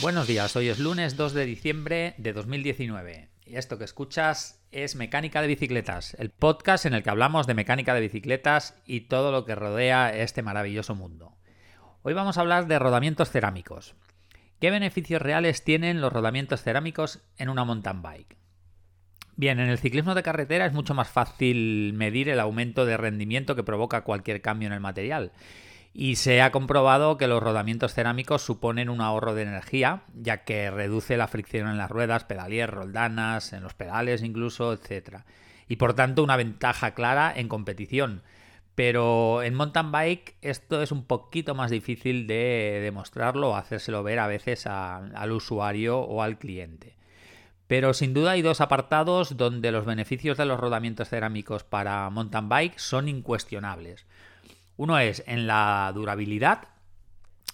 Buenos días, hoy es lunes 2 de diciembre de 2019 y esto que escuchas es Mecánica de Bicicletas, el podcast en el que hablamos de mecánica de bicicletas y todo lo que rodea este maravilloso mundo. Hoy vamos a hablar de rodamientos cerámicos. ¿Qué beneficios reales tienen los rodamientos cerámicos en una mountain bike? Bien, en el ciclismo de carretera es mucho más fácil medir el aumento de rendimiento que provoca cualquier cambio en el material y se ha comprobado que los rodamientos cerámicos suponen un ahorro de energía, ya que reduce la fricción en las ruedas, pedalier, roldanas, en los pedales incluso, etc. Y por tanto una ventaja clara en competición. Pero en mountain bike esto es un poquito más difícil de demostrarlo o hacérselo ver a veces al usuario o al cliente. Pero sin duda hay dos apartados donde los beneficios de los rodamientos cerámicos para mountain bike son incuestionables. Uno es en la durabilidad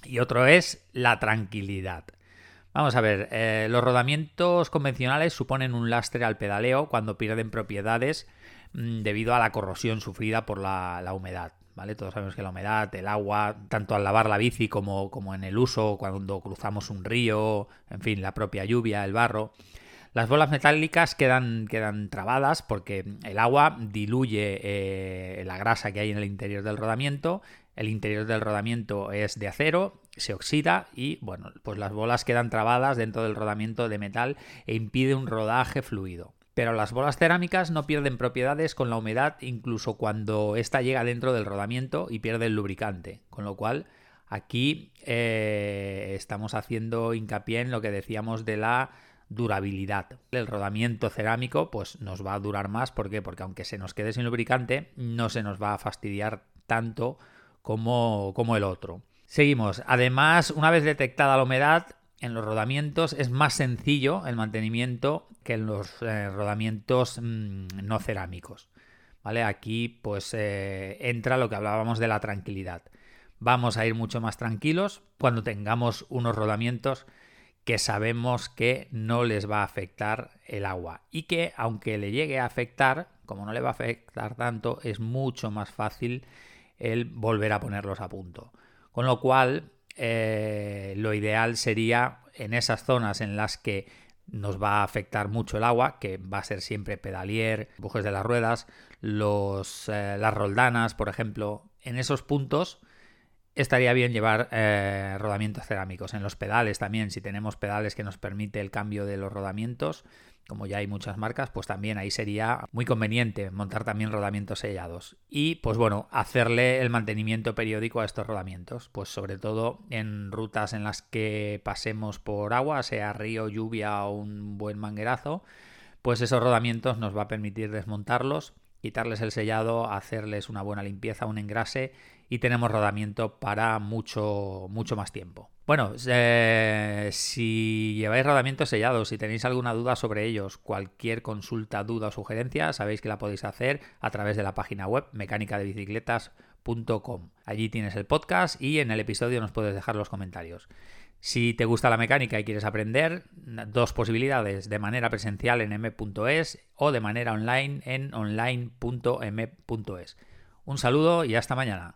y otro es la tranquilidad. Vamos a ver, eh, los rodamientos convencionales suponen un lastre al pedaleo cuando pierden propiedades mm, debido a la corrosión sufrida por la, humedad. ¿Vale? Todos sabemos que la humedad, el agua, tanto al lavar la bici como, como en el uso, cuando cruzamos un río, en fin, la propia lluvia, el barro, las bolas metálicas quedan, quedan trabadas porque el agua diluye eh, la grasa que hay en el interior del rodamiento. El interior del rodamiento es de acero, se oxida y bueno, pues las bolas quedan trabadas dentro del rodamiento de metal e impide un rodaje fluido. Pero las bolas cerámicas no pierden propiedades con la humedad incluso cuando ésta llega dentro del rodamiento y pierde el lubricante. Con lo cual aquí eh, estamos haciendo hincapié en lo que decíamos de la durabilidad. El rodamiento cerámico pues nos va a durar más, ¿por qué? Porque aunque se nos quede sin lubricante, no se nos va a fastidiar tanto como, como el otro. Seguimos. Además, una vez detectada la humedad, en los rodamientos es más sencillo el mantenimiento que en los eh, rodamientos mm, no cerámicos. ¿Vale? Aquí pues eh, entra lo que hablábamos de la tranquilidad. Vamos a ir mucho más tranquilos cuando tengamos unos rodamientos que sabemos que no les va a afectar el agua y que aunque le llegue a afectar, como no le va a afectar tanto, es mucho más fácil el volver a ponerlos a punto. Con lo cual, eh, lo ideal sería en esas zonas en las que nos va a afectar mucho el agua, que va a ser siempre pedalier, bujes de las ruedas, los, eh, las roldanas, por ejemplo, en esos puntos estaría bien llevar eh, rodamientos cerámicos. En los pedales también, si tenemos pedales que nos permite el cambio de los rodamientos, como ya hay muchas marcas, pues también ahí sería muy conveniente montar también rodamientos sellados. Y pues bueno, hacerle el mantenimiento periódico a estos rodamientos, pues sobre todo en rutas en las que pasemos por agua, sea río, lluvia o un buen manguerazo, pues esos rodamientos nos va a permitir desmontarlos quitarles el sellado, hacerles una buena limpieza, un engrase y tenemos rodamiento para mucho, mucho más tiempo. Bueno, si lleváis rodamientos sellados, si tenéis alguna duda sobre ellos, cualquier consulta, duda o sugerencia, sabéis que la podéis hacer a través de la página web mecánicadebicicletas.com. Allí tienes el podcast y en el episodio nos puedes dejar los comentarios. Si te gusta la mecánica y quieres aprender, dos posibilidades, de manera presencial en m.es o de manera online en online.m.es. Un saludo y hasta mañana.